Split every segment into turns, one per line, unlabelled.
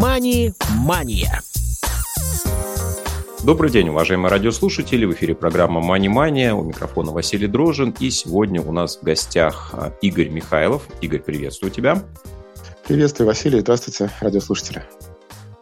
«Мани-мания».
Добрый день, уважаемые радиослушатели. В эфире программа «Мани Мания». У микрофона Василий Дрожин. И сегодня у нас в гостях а, Игорь Михайлов. Игорь, приветствую тебя.
Приветствую, Василий. Здравствуйте, радиослушатели.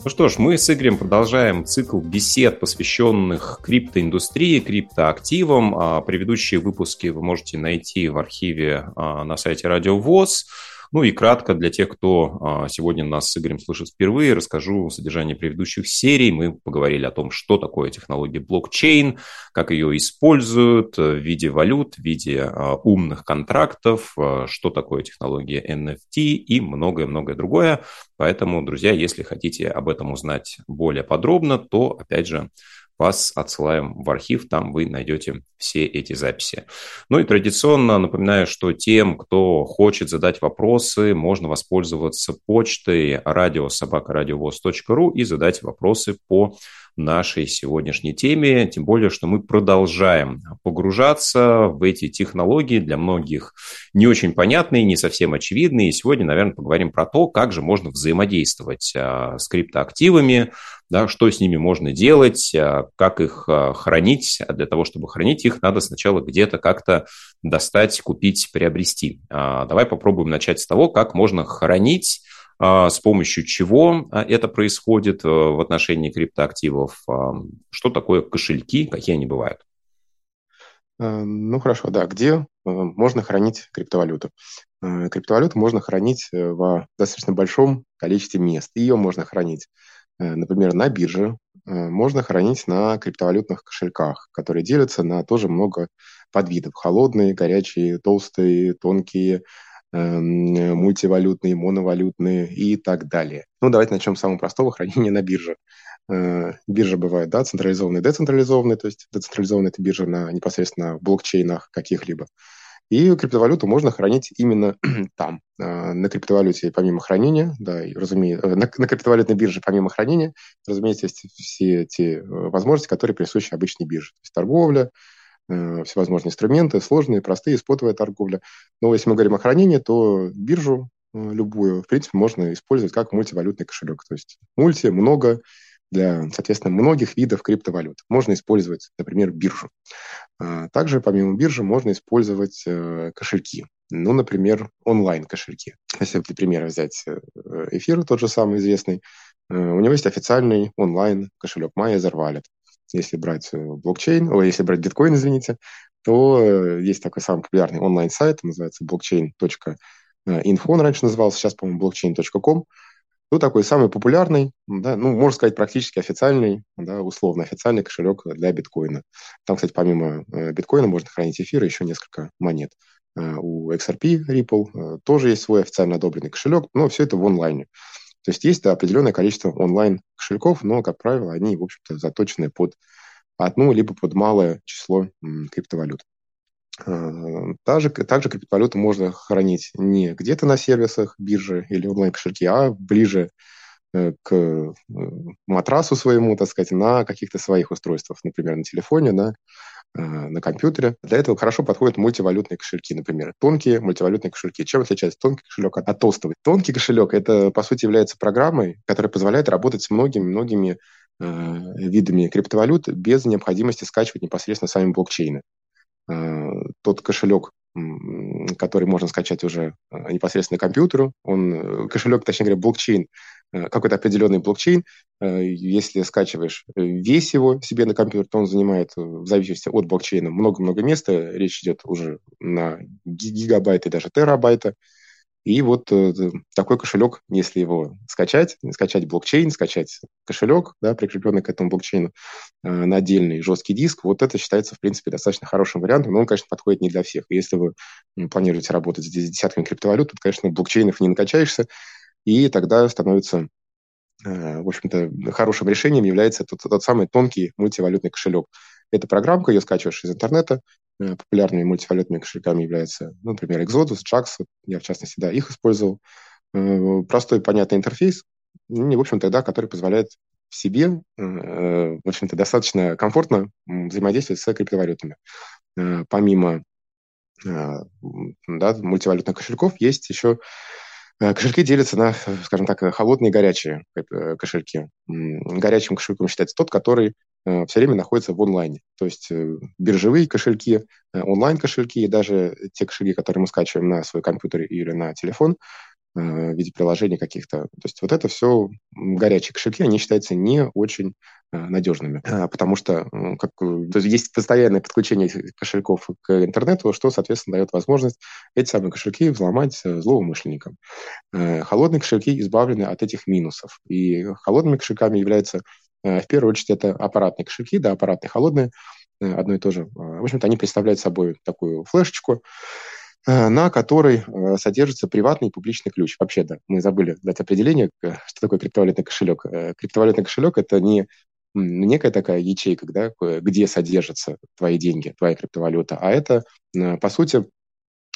Ну что ж, мы с Игорем продолжаем цикл бесед, посвященных криптоиндустрии, криптоактивам. А, предыдущие выпуски вы можете найти в архиве а, на сайте Радио ВОЗ. Ну и кратко для тех, кто а, сегодня нас с Игорем слышит впервые, расскажу содержание предыдущих серий. Мы поговорили о том, что такое технология блокчейн, как ее используют в виде валют, в виде а, умных контрактов, а, что такое технология NFT и многое-многое другое. Поэтому, друзья, если хотите об этом узнать более подробно, то, опять же, вас отсылаем в архив, там вы найдете все эти записи. Ну и традиционно напоминаю, что тем, кто хочет задать вопросы, можно воспользоваться почтой радиособакарадиовоз.ру и задать вопросы по нашей сегодняшней теме, тем более, что мы продолжаем погружаться в эти технологии, для многих не очень понятные, не совсем очевидные. И сегодня, наверное, поговорим про то, как же можно взаимодействовать а, с криптоактивами, да, что с ними можно делать, а, как их а, хранить. А для того, чтобы хранить их, надо сначала где-то как-то достать, купить, приобрести. Давай попробуем начать с того, как можно хранить с помощью чего а, это происходит э, в отношении криптоактивов, а, что такое кошельки, какие они бывают.
Э, ну хорошо, да, где э, можно хранить криптовалюту? Криптовалюту можно хранить в достаточно большом количестве мест. Ее можно хранить, например, на бирже, можно хранить на криптовалютных кошельках, которые делятся на тоже много подвидов. Холодные, горячие, толстые, тонкие, мультивалютные, моновалютные и так далее. Ну, давайте начнем с самого простого хранения на бирже. Э, биржа бывает, да, централизованные, децентрализованные, то есть децентрализованная – это биржа на непосредственно блокчейнах каких-либо. И криптовалюту можно хранить именно там. Э, на криптовалюте помимо хранения, да, разумеется, э, на, на криптовалютной бирже помимо хранения, разумеется, есть все те возможности, которые присущи обычной бирже. То есть торговля, всевозможные инструменты, сложные, простые, спотовая торговля. Но если мы говорим о хранении, то биржу э, любую, в принципе, можно использовать как мультивалютный кошелек. То есть мульти, много, для, соответственно, многих видов криптовалют. Можно использовать, например, биржу. А, также, помимо биржи, можно использовать э, кошельки. Ну, например, онлайн-кошельки. Если для примера взять эфир, тот же самый известный, у него есть официальный онлайн-кошелек MyEther Wallet если брать э, блокчейн, о, если брать биткоин, извините, то э, есть такой самый популярный онлайн-сайт, называется blockchain.info, он раньше назывался, сейчас, по-моему, blockchain.com. Ну, такой самый популярный, да, ну, можно сказать, практически официальный, да, условно официальный кошелек для биткоина. Там, кстати, помимо э, биткоина можно хранить эфиры, еще несколько монет. У XRP, Ripple тоже есть свой официально одобренный кошелек, но все это в онлайне. То есть есть определенное количество онлайн-кошельков, но, как правило, они, в общем-то, заточены под одну либо под малое число криптовалют. А, также, также криптовалюту можно хранить не где-то на сервисах биржи или онлайн-кошельки, а ближе э, к э, матрасу своему, так сказать, на каких-то своих устройствах, например, на телефоне, на на компьютере. Для этого хорошо подходят мультивалютные кошельки, например, тонкие мультивалютные кошельки. Чем отличается тонкий кошелек от толстого? Тонкий кошелек – это, по сути, является программой, которая позволяет работать с многими-многими э, видами криптовалют без необходимости скачивать непосредственно сами блокчейны. Э, тот кошелек, который можно скачать уже э, непосредственно компьютеру, он, кошелек, точнее говоря, блокчейн, Э, какой-то определенный блокчейн, э, если скачиваешь весь его себе на компьютер, то он занимает, э, в зависимости от блокчейна, много-много места. Речь идет уже на гигабайты, даже терабайта. И вот такой кошелек, если его скачать, скачать блокчейн, скачать кошелек, да, прикрепленный к этому блокчейну на отдельный жесткий диск, вот это считается, в принципе, достаточно хорошим вариантом, но он, конечно, подходит не для всех. Если вы планируете работать с десятками криптовалют, тут, конечно, блокчейнов не накачаешься, и тогда становится, э, в общем-то, хорошим решением является тот, тот самый тонкий мультивалютный кошелек. Это программка, ее скачиваешь из интернета. Э, популярными мультивалютными кошельками являются, ну, например, Exodus, Jax. Я, в частности, да, их использовал. Э, простой, понятный интерфейс, в общем-то, да, который позволяет в себе, в общем-то, достаточно комфортно взаимодействовать с криптовалютами. Помимо да, мультивалютных кошельков есть еще Кошельки делятся на, скажем так, холодные и горячие кошельки. Горячим кошельком считается тот, который все время находится в онлайне. То есть биржевые кошельки, онлайн-кошельки и даже те кошельки, которые мы скачиваем на свой компьютер или на телефон, Э, в виде приложений каких-то. То есть вот это все горячие кошельки, они считаются не очень э, надежными, а, потому что как, то есть, есть постоянное подключение кошельков к интернету, что, соответственно, дает возможность эти самые кошельки взломать э, злоумышленникам. Холодные кошельки избавлены от этих минусов. И холодными кошельками являются, в первую очередь, это аппаратные кошельки, да, аппаратные холодные, одно и то же. В общем-то, они представляют собой такую флешечку, Э, на которой э, содержится приватный и публичный ключ. Вообще, да, мы забыли дать определение, что такое криптовалютный кошелек. Э, криптовалютный кошелек – это не некая такая ячейка, да, где содержатся твои деньги, твоя криптовалюта, а это, по сути,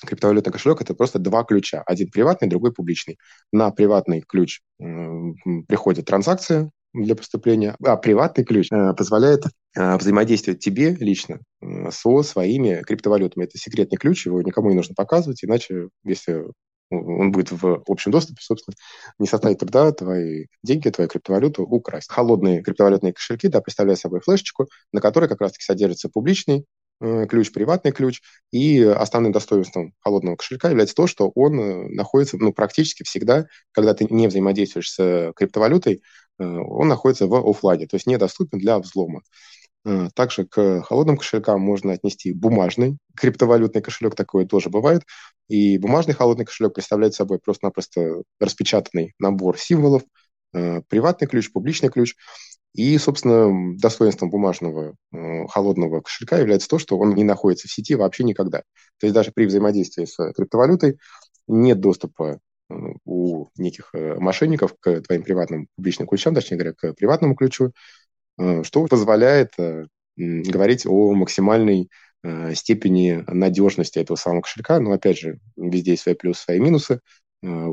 криптовалютный кошелек – это просто два ключа. Один приватный, другой публичный. На приватный ключ приходит транзакция, для поступления, а приватный ключ э, позволяет э, взаимодействовать тебе лично э, со своими криптовалютами. Это секретный ключ, его никому не нужно показывать, иначе, если он будет в общем доступе, собственно, не составит труда твои деньги, твою криптовалюту украсть. Холодные криптовалютные кошельки да, представляют собой флешечку, на которой как раз-таки содержится публичный ключ, приватный ключ, и основным достоинством холодного кошелька является то, что он находится ну, практически всегда, когда ты не взаимодействуешь с криптовалютой, Э, он находится в офлайне, то есть недоступен для взлома. Э, также к холодным кошелькам можно отнести бумажный криптовалютный кошелек, такое тоже бывает. И бумажный холодный кошелек представляет собой просто-напросто распечатанный набор символов, э, приватный ключ, публичный ключ. И, собственно, достоинством бумажного холодного кошелька является то, что он не находится в сети вообще никогда. То есть даже при взаимодействии с криптовалютой нет доступа у неких э, мошенников к твоим приватным публичным ключам, точнее говоря, к приватному ключу, э, что позволяет э, говорить о максимальной степени надежности этого самого кошелька. Но, опять же, везде есть свои плюсы, свои минусы.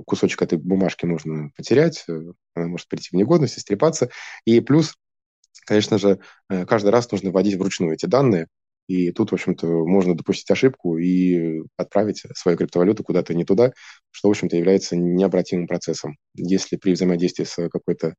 Кусочек этой бумажки можно потерять, она может прийти в негодность, истрепаться. И плюс, конечно же, каждый раз нужно вводить вручную эти данные, и тут, в общем-то, можно допустить ошибку и отправить свою криптовалюту куда-то не туда, что, в общем-то, является необратимым процессом. Если при взаимодействии с какой-то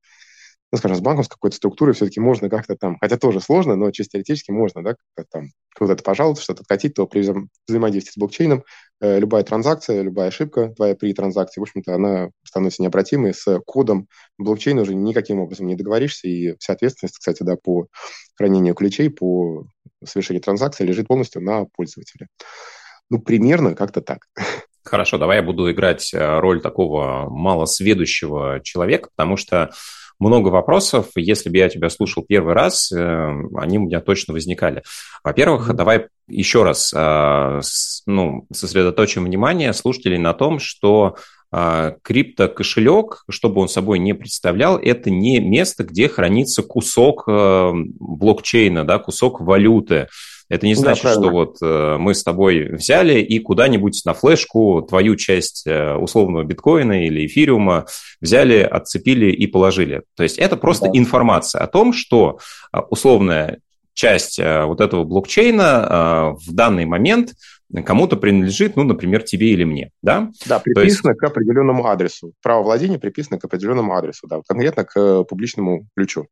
ну, скажем, с банком, с какой-то структурой все-таки можно как-то там, хотя тоже сложно, но чисто теоретически можно, да, как-то там куда-то пожаловаться, что-то откатить, то при вза- взаимодействии с блокчейном э, любая транзакция, любая ошибка твоя при транзакции, в общем-то, она становится необратимой. С кодом блокчейна уже никаким образом не договоришься, и вся ответственность, кстати, да, по хранению ключей, по совершению транзакции лежит полностью на пользователе. Ну, примерно как-то так.
Хорошо, давай я буду играть э, роль такого малосведущего человека, потому что много вопросов. Если бы я тебя слушал первый раз, э, они у меня точно возникали. Во-первых, давай еще раз э, ну, сосредоточим внимание слушателей на том, что э, криптокошелек, чтобы он собой не представлял, это не место, где хранится кусок блокчейна, да, кусок валюты. Это не значит, да, что вот э, мы с тобой взяли и куда-нибудь на флешку твою часть э, условного биткоина или эфириума взяли, отцепили и положили. То есть это просто да. информация о том, что э, условная часть э, вот этого блокчейна э, в данный момент кому-то принадлежит, ну, например, тебе или мне, да?
Да, приписано есть... к определенному адресу. Право владения приписано к определенному адресу, да, конкретно к публичному ключу.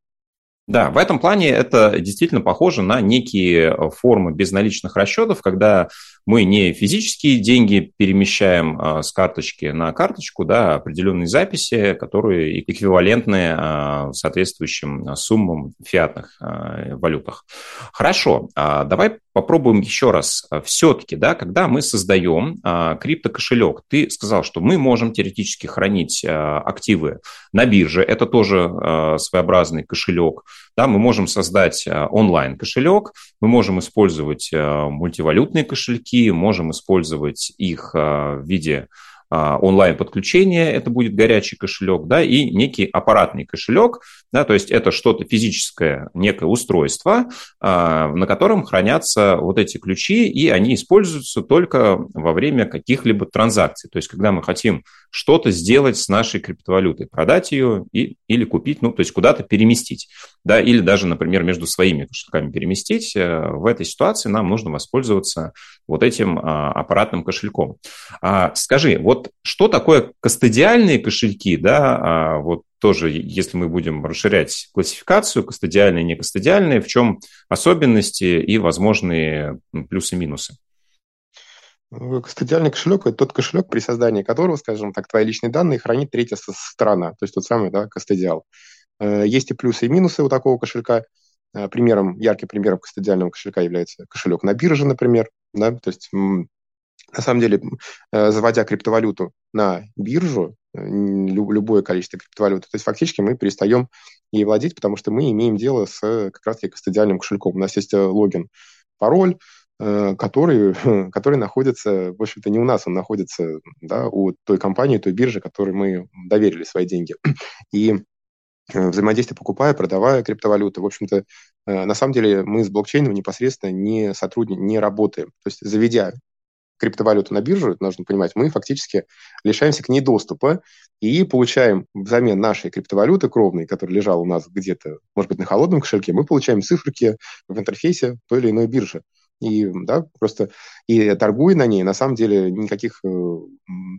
Да, в этом плане это действительно похоже на некие формы безналичных расчетов, когда мы не физические деньги перемещаем а, с карточки на карточку, да, а определенные записи, которые эквивалентны а, соответствующим суммам в фиатных валютах. Хорошо, давай попробуем еще раз. Все-таки, да, когда мы создаем криптокошелек, ты сказал, что мы можем теоретически хранить активы на бирже, это тоже своеобразный кошелек. Да, мы можем создать онлайн-кошелек, мы можем использовать мультивалютные кошельки, кошельки, можем использовать их а, в виде а, онлайн-подключения, это будет горячий кошелек, да, и некий аппаратный кошелек, да, то есть это что-то физическое, некое устройство, а, на котором хранятся вот эти ключи, и они используются только во время каких-либо транзакций. То есть когда мы хотим что-то сделать с нашей криптовалютой, продать ее и, или купить, ну, то есть куда-то переместить, да, или даже, например, между своими кошельками переместить. Э, в этой ситуации нам нужно воспользоваться вот этим а, аппаратным кошельком. Скажи, вот что такое кастодиальные кошельки, да, а, вот тоже, если мы будем расширять классификацию, кастодиальные, не кастодиальные, в чем особенности и возможные плюсы-минусы?
Э, Кастодиальный кошелек – это тот кошелек, при создании которого, скажем так, твои личные данные хранит третья сторона, то есть тот самый да, кастодиал. Э, есть и плюсы, и минусы у такого кошелька. Э, примером, ярким примером кастодиального кошелька является кошелек на бирже, например. Да? То есть, на самом деле, заводя криптовалюту на биржу, любое количество криптовалюты, то есть фактически мы перестаем ей владеть, потому что мы имеем дело с как раз-таки кастодиальным кошельком. У нас есть логин, пароль, Э, который, который находится, в общем-то, не у нас, он находится да, у той компании, той биржи, которой мы доверили свои деньги. И э, взаимодействие покупая, продавая криптовалюты. В общем-то, э, на самом деле мы с блокчейном непосредственно не сотрудничаем, не работаем. То есть, заведя криптовалюту на биржу, это нужно понимать, мы фактически лишаемся к ней доступа и получаем взамен нашей криптовалюты кровной, которая лежала у нас где-то, может быть, на холодном кошельке, мы получаем циферки в интерфейсе той или иной биржи и да, просто и торгуя на ней, на самом деле никаких э,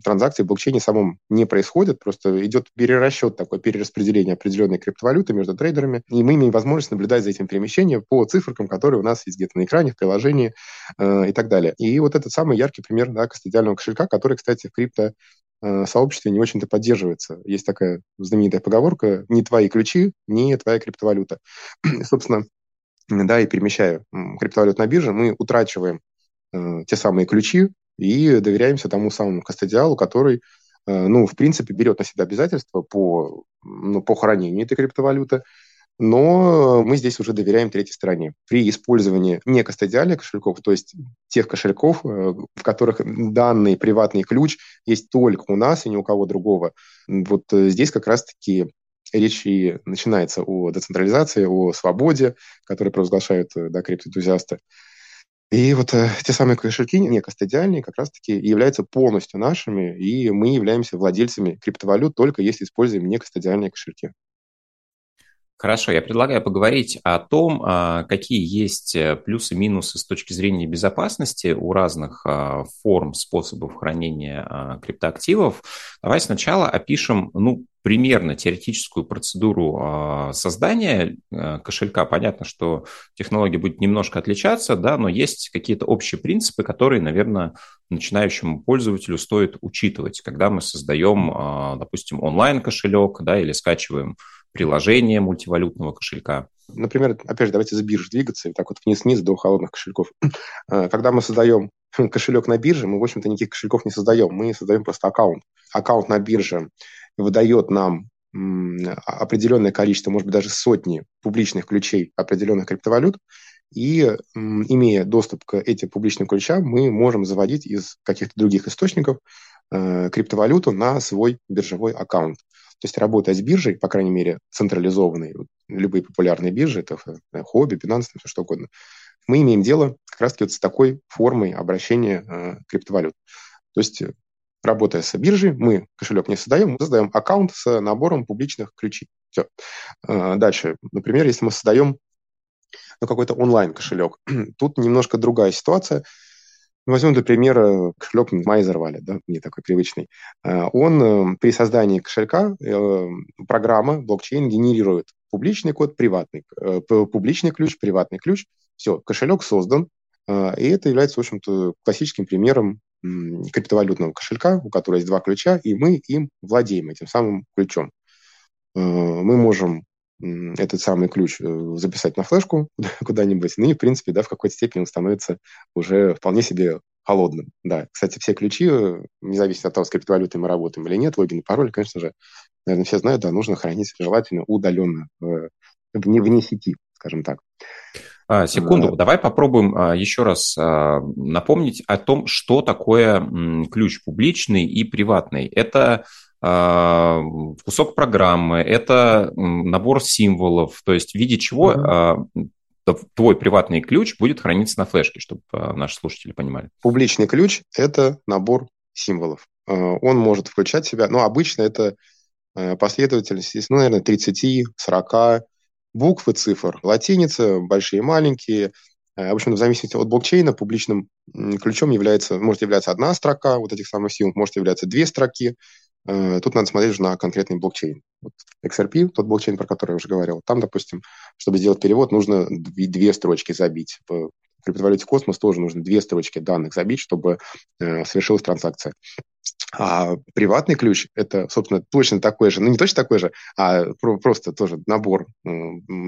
транзакций в блокчейне самом не происходит, просто идет перерасчет такой, перераспределение определенной криптовалюты между трейдерами, и мы имеем возможность наблюдать за этим перемещением по циферкам, которые у нас есть где-то на экране, в приложении э, и так далее. И вот этот самый яркий пример да, кастодиального кошелька, который, кстати, в крипто э, сообществе не очень-то поддерживается. Есть такая знаменитая поговорка «не твои ключи, не твоя криптовалюта». Собственно, да, и перемещая криптовалют на бирже, мы утрачиваем э, те самые ключи и доверяемся тому самому кастодиалу, который, э, ну, в принципе, берет на себя обязательства по, ну, по хранению этой криптовалюты, но мы здесь уже доверяем третьей стороне. При использовании не кастодиальных кошельков, то есть тех кошельков, э, в которых данный приватный ключ есть только у нас и ни у кого другого, вот э, здесь как раз-таки речь и начинается о децентрализации, о свободе, которые провозглашают э, да, криптоэнтузиасты. И вот э, те самые кошельки, не кастодиальные, как раз-таки являются полностью нашими, и мы являемся владельцами криптовалют только если используем не кастодиальные кошельки.
Хорошо, я предлагаю поговорить о том, а, какие есть э, плюсы и минусы с точки зрения безопасности у разных а, форм, способов хранения а, криптоактивов. Давай сначала опишем, ну, примерно теоретическую процедуру создания э, кошелька. Понятно, что технология будет немножко отличаться, да, но есть какие-то общие принципы, которые, наверное, начинающему пользователю стоит учитывать, когда мы создаем, допустим, онлайн-кошелек, да, или скачиваем приложение мультивалютного кошелька.
Например, опять же, давайте за бирж двигаться, и так вот вниз-вниз до холодных кошельков. Э, когда мы создаем кошелек на бирже, мы, в общем-то, никаких кошельков не создаем, мы создаем просто аккаунт. Аккаунт на бирже выдает нам определенное количество, может быть, даже сотни публичных ключей определенных криптовалют, и имея доступ к этим публичным ключам, мы можем заводить из каких-то других источников э, криптовалюту на свой биржевой аккаунт. То есть работая с биржей, по крайней мере, централизованной, любые популярные биржи, это э, хобби, Binance, все что угодно, мы имеем дело как раз-таки вот с такой формой обращения э, криптовалют. То есть, работая с биржей, мы кошелек не создаем, мы создаем аккаунт с набором публичных ключей. Все. Э, дальше, например, если мы создаем ну, какой-то онлайн-кошелек, тут немножко другая ситуация – Возьмем для примера кошелек Майзер Wallet, да, мне такой привычный. Э, он э, при создании кошелька, э, программа, блокчейн генерирует публичный код, приватный, публичный ключ, приватный ключ. Все, кошелек создан, и это является, в общем-то, классическим примером криптовалютного кошелька, у которого есть два ключа, и мы им владеем, этим самым ключом. Мы можем этот самый ключ э, записать на флешку куда-нибудь, ну и, в принципе, да, в какой-то степени он становится уже вполне себе холодным. Да, кстати, все ключи, э, независимо от того, с криптовалютой мы работаем или нет, логин и пароль, конечно же, наверное, все знают, да, нужно хранить желательно удаленно, вне, вне сети, скажем так.
А, секунду, а, давай попробуем а, еще раз а, напомнить о том, что такое ключ публичный и приватный. Это кусок программы, это набор символов, то есть в виде чего mm-hmm. твой приватный ключ будет храниться на флешке, чтобы наши слушатели понимали.
Публичный ключ – это набор символов. Он может включать в себя, ну, обычно это последовательность, ну, наверное, 30-40 букв и цифр. Латиница, большие и маленькие. В общем, в зависимости от блокчейна, публичным ключом является, может являться одна строка вот этих самых символов, может являться две строки. Тут надо смотреть уже на конкретный блокчейн. Вот XRP, тот блокчейн, про который я уже говорил, там, допустим, чтобы сделать перевод, нужно две строчки забить. В криптовалюте Космос тоже нужно две строчки данных забить, чтобы э, совершилась транзакция. А приватный ключ – это, собственно, точно такой же, ну не точно такой же, а просто тоже набор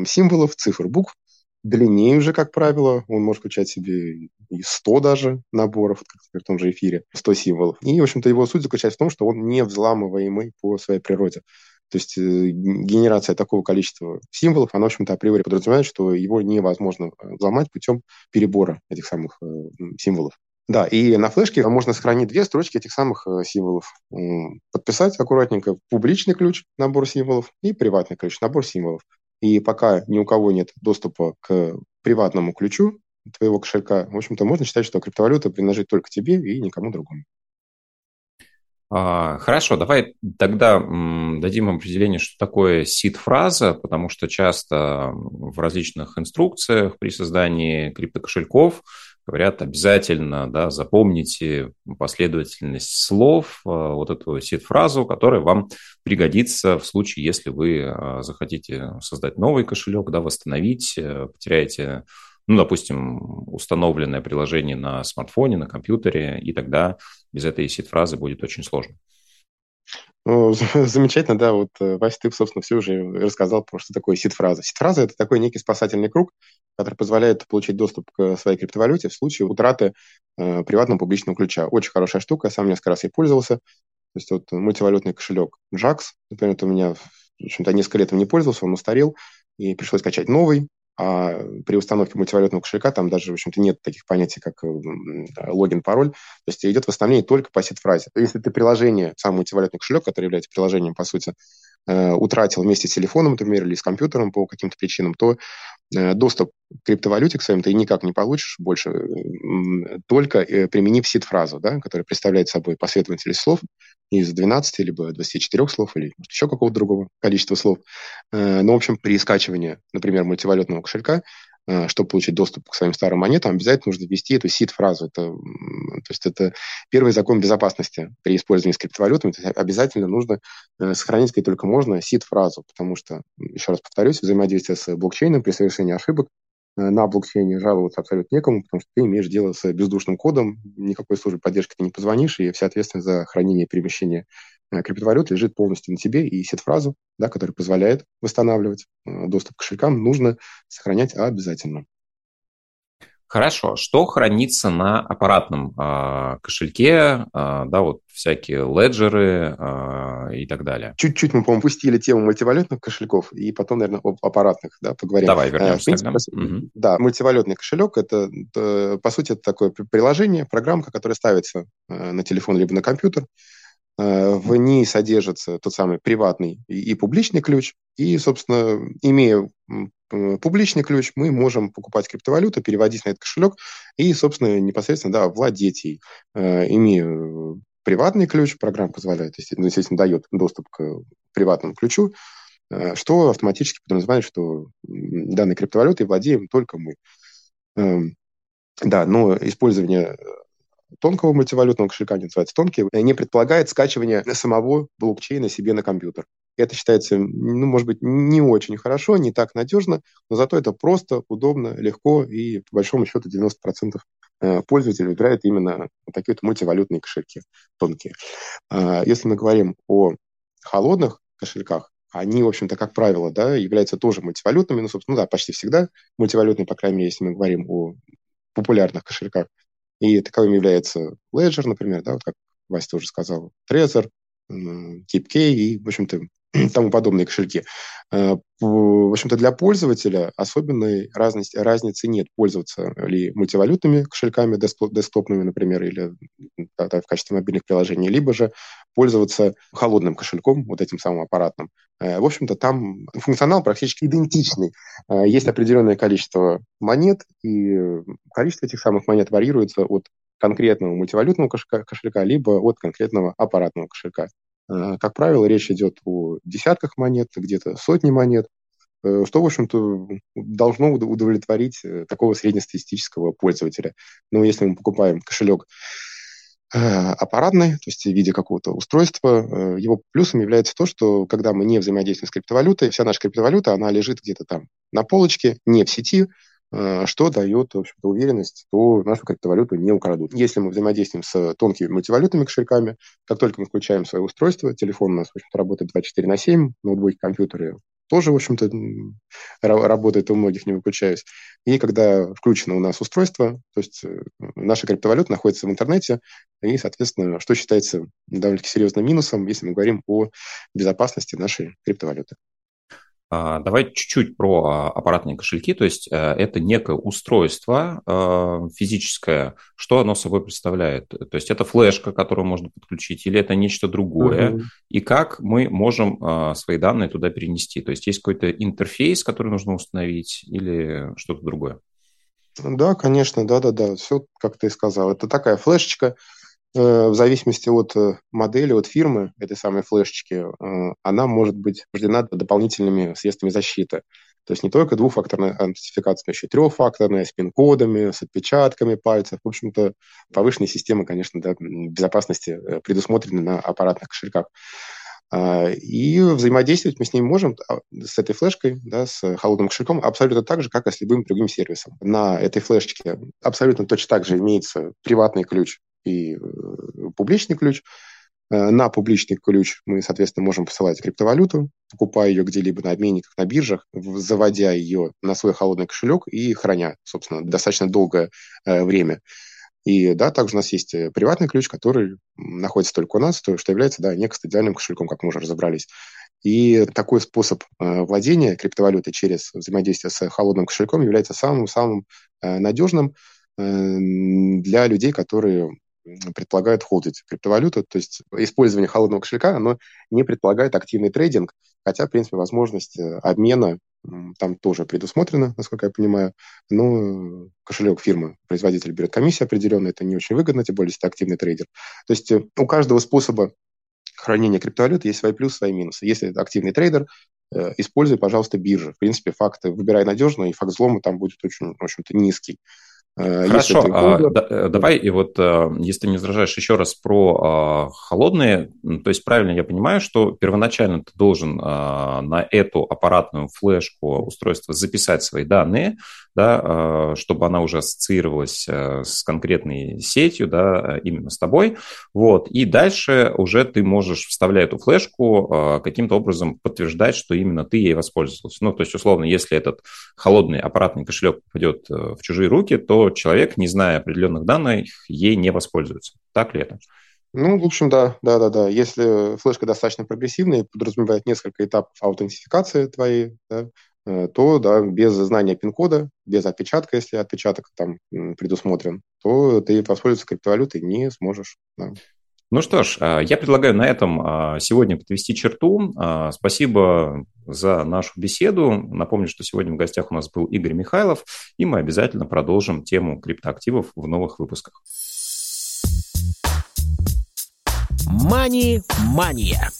символов, цифр, букв, длиннее уже, как правило. Он может включать себе и 100 даже наборов, как в том же эфире, 100 символов. И, в общем-то, его суть заключается в том, что он не взламываемый по своей природе. То есть э, генерация такого количества символов, она, в общем-то, априори подразумевает, что его невозможно э, взломать путем перебора этих самых э, символов. Да, и на флешке можно сохранить две строчки этих самых символов. Подписать аккуратненько публичный ключ, набор символов, и приватный ключ, набор символов. И пока ни у кого нет доступа к приватному ключу твоего кошелька, в общем-то, можно считать, что криптовалюта принадлежит только тебе и никому другому.
А, хорошо, давай тогда дадим определение, что такое сид-фраза, потому что часто в различных инструкциях при создании криптокошельков говорят обязательно, да, запомните последовательность слов, а, вот эту сид-фразу, которая вам пригодится в случае, если вы а, захотите создать новый кошелек, да, восстановить, э, потеряете ну, допустим, установленное приложение на смартфоне, на компьютере, и тогда без этой сид-фразы будет очень сложно.
Ну, замечательно, да, вот, э, Вася, ты, собственно, все уже рассказал про что такое сид-фраза. Сид-фраза – это такой некий спасательный круг, который позволяет получить доступ к своей криптовалюте в случае утраты э, приватного публичного ключа. Очень хорошая штука, я сам несколько раз ей пользовался. То есть вот мультивалютный кошелек JAX, например, это у меня, в общем-то, несколько лет им не пользовался, он устарел, и пришлось качать новый, а при установке мультивалютного кошелька там даже, в общем-то, нет таких понятий, как э, логин, пароль. То есть идет восстановление только по сид-фразе. Если ты приложение, сам мультивалютный кошелек, который является приложением, по сути, э, утратил вместе с телефоном, например, или с компьютером по каким-то причинам, то доступ к криптовалюте к своим ты никак не получишь больше, только применив сид-фразу, да, которая представляет собой последовательность слов, из 12 либо 24 слов или может, еще какого-то другого количества слов. Э, но, в общем, при скачивании, например, мультивалютного кошелька, э, чтобы получить доступ к своим старым монетам, обязательно нужно ввести эту сид-фразу. Это, то есть это первый закон безопасности при использовании с криптовалютами. То есть обязательно нужно э, сохранить, как только можно, сид-фразу, потому что, еще раз повторюсь, взаимодействие с блокчейном при совершении ошибок Э, на блокчейне жаловаться абсолютно некому, потому что ты имеешь дело с бездушным кодом, никакой службе поддержки ты не позвонишь, и вся ответственность за хранение и перемещение э, криптовалют лежит полностью на тебе, и сет-фразу, да, которая позволяет восстанавливать э, доступ к кошелькам, нужно сохранять обязательно.
Хорошо. Что хранится на аппаратном э, кошельке? Э, да, вот всякие леджеры э, и так далее.
Чуть-чуть мы, по-моему, пустили тему мультивалютных кошельков, и потом, наверное, об аппаратных да, поговорим.
Давай вернемся принципе,
тогда. Угу. Да, мультивалютный кошелек – это, это, по сути, это такое приложение, программка, которая ставится э, на телефон либо на компьютер. Э, в ней содержится тот самый приватный и, публичный ключ. И, собственно, имея Э, публичный ключ, мы можем покупать криптовалюту, переводить на этот кошелек и, собственно, непосредственно да, владеть ей. Э, имея приватный ключ, программа позволяет, ну, естественно, дает доступ к приватному ключу, э, что автоматически подразумевает, что данной криптовалютой владеем только мы. Эм, да, но использование тонкого мультивалютного кошелька, не называется тонкий, не предполагает скачивание самого блокчейна себе на компьютер. Это считается, ну, может быть, не очень хорошо, не так надежно, но зато это просто, удобно, легко, и по большому счету 90% э, пользователей выбирают именно такие вот мультивалютные кошельки тонкие. А, если мы говорим о холодных кошельках, они, в общем-то, как правило, да, являются тоже мультивалютными, ну, собственно, да, почти всегда мультивалютные, по крайней мере, если мы говорим о популярных кошельках. И таковым является Ledger, например, да, вот как Вася тоже сказал, Trezor, KeepK и, в общем-то, тому подобные кошельки. Э, в общем-то, для пользователя особенной разности, разницы нет, пользоваться ли мультивалютными кошельками, десктопными, например, или да, в качестве мобильных приложений, либо же пользоваться холодным кошельком, вот этим самым аппаратным. Э, в общем-то, там функционал практически идентичный. Э, есть определенное количество монет, и количество этих самых монет варьируется от конкретного мультивалютного кошелька, кошелька либо от конкретного аппаратного кошелька. Как правило, речь идет о десятках монет, где-то сотни монет, что, в общем-то, должно удовлетворить такого среднестатистического пользователя. Но если мы покупаем кошелек Э, аппаратный, то есть в виде какого-то устройства. Э, его плюсом является то, что когда мы не взаимодействуем с криптовалютой, вся наша криптовалюта, она лежит где-то там на полочке, не в сети, э, что дает, в общем-то, уверенность, что нашу криптовалюту не украдут. Если мы взаимодействуем с тонкими мультивалютными кошельками, как только мы включаем свое устройство, телефон у нас, в общем-то, работает 24 на 7, ноутбуки, компьютеры тоже, в общем-то, работает у многих, не выключаюсь. И когда включено у нас устройство, то есть э, наша криптовалюта находится в интернете, и, соответственно, что считается довольно-таки серьезным минусом, если мы говорим о безопасности нашей криптовалюты.
А, давай чуть-чуть про а, аппаратные кошельки. То есть э, это некое устройство а, физическое. Что оно собой представляет? То есть это флешка, которую можно подключить, или это нечто другое? Угу. И как мы можем свои данные туда перенести? То есть есть какой-то интерфейс, который нужно установить, или что-то другое?
Да, конечно, да-да-да. Все, как ты сказал. Это такая флешечка, Э, в зависимости от э, модели, от фирмы этой самой флешечки, э, она может быть рождена дополнительными средствами защиты. То есть не только двухфакторная аутентификация, но еще и трехфакторная, с пин-кодами, с отпечатками пальцев. В общем-то, повышенные системы, конечно, да, безопасности предусмотрены на аппаратных кошельках. А, и взаимодействовать мы с ней можем, а, с этой флешкой, да, с холодным кошельком, абсолютно так же, как и с любым другим сервисом. На этой флешечке абсолютно точно так же имеется приватный ключ и э, публичный ключ. Э, на публичный ключ мы, соответственно, можем посылать криптовалюту, покупая ее где-либо на обменниках, на биржах, заводя ее на свой холодный кошелек и храня, собственно, достаточно долгое э, время. И да, также у нас есть приватный ключ, который находится только у нас, то, что является да, некостадиальным кошельком, как мы уже разобрались. И такой способ владения криптовалютой через взаимодействие с холодным кошельком является самым-самым надежным для людей, которые предполагает холдить криптовалюту. То есть использование холодного кошелька, оно не предполагает активный трейдинг, хотя, в принципе, возможность э, обмена там тоже предусмотрена, насколько я понимаю. Но кошелек фирмы, производитель берет комиссию определенную, это не очень выгодно, тем более, если ты активный трейдер. То есть э, у каждого способа хранения криптовалюты есть свои плюсы, свои минусы. Если это активный трейдер, э, используй, пожалуйста, биржи. В принципе, факты выбирай надежно, и факт взлома там будет очень, в общем-то, низкий.
Э, Хорошо, а, да, э, давай и вот, э, если ты не возражаешь, еще раз про а, холодные. То есть правильно я понимаю, что первоначально ты должен а, на эту аппаратную флешку устройства записать свои данные, да, чтобы она уже ассоциировалась с конкретной сетью, да, именно с тобой. Вот. И дальше уже ты можешь, вставляя эту флешку, каким-то образом подтверждать, что именно ты ей воспользовался. Ну, то есть, условно, если этот холодный аппаратный кошелек попадет в чужие руки, то человек, не зная определенных данных, ей не воспользуется. Так ли это?
Ну, в общем, да, да, да, да. Если флешка достаточно прогрессивная и подразумевает несколько этапов аутентификации твоей, да, э, то да, без знания пин-кода, без отпечатка, если отпечаток там предусмотрен, то ты воспользоваться криптовалютой не сможешь. Да.
Ну что ж, а, я предлагаю на этом а, сегодня подвести черту. А, спасибо за нашу беседу. Напомню, что сегодня в гостях у нас был Игорь Михайлов, и мы обязательно продолжим тему криптоактивов в новых выпусках.
Мани-мания.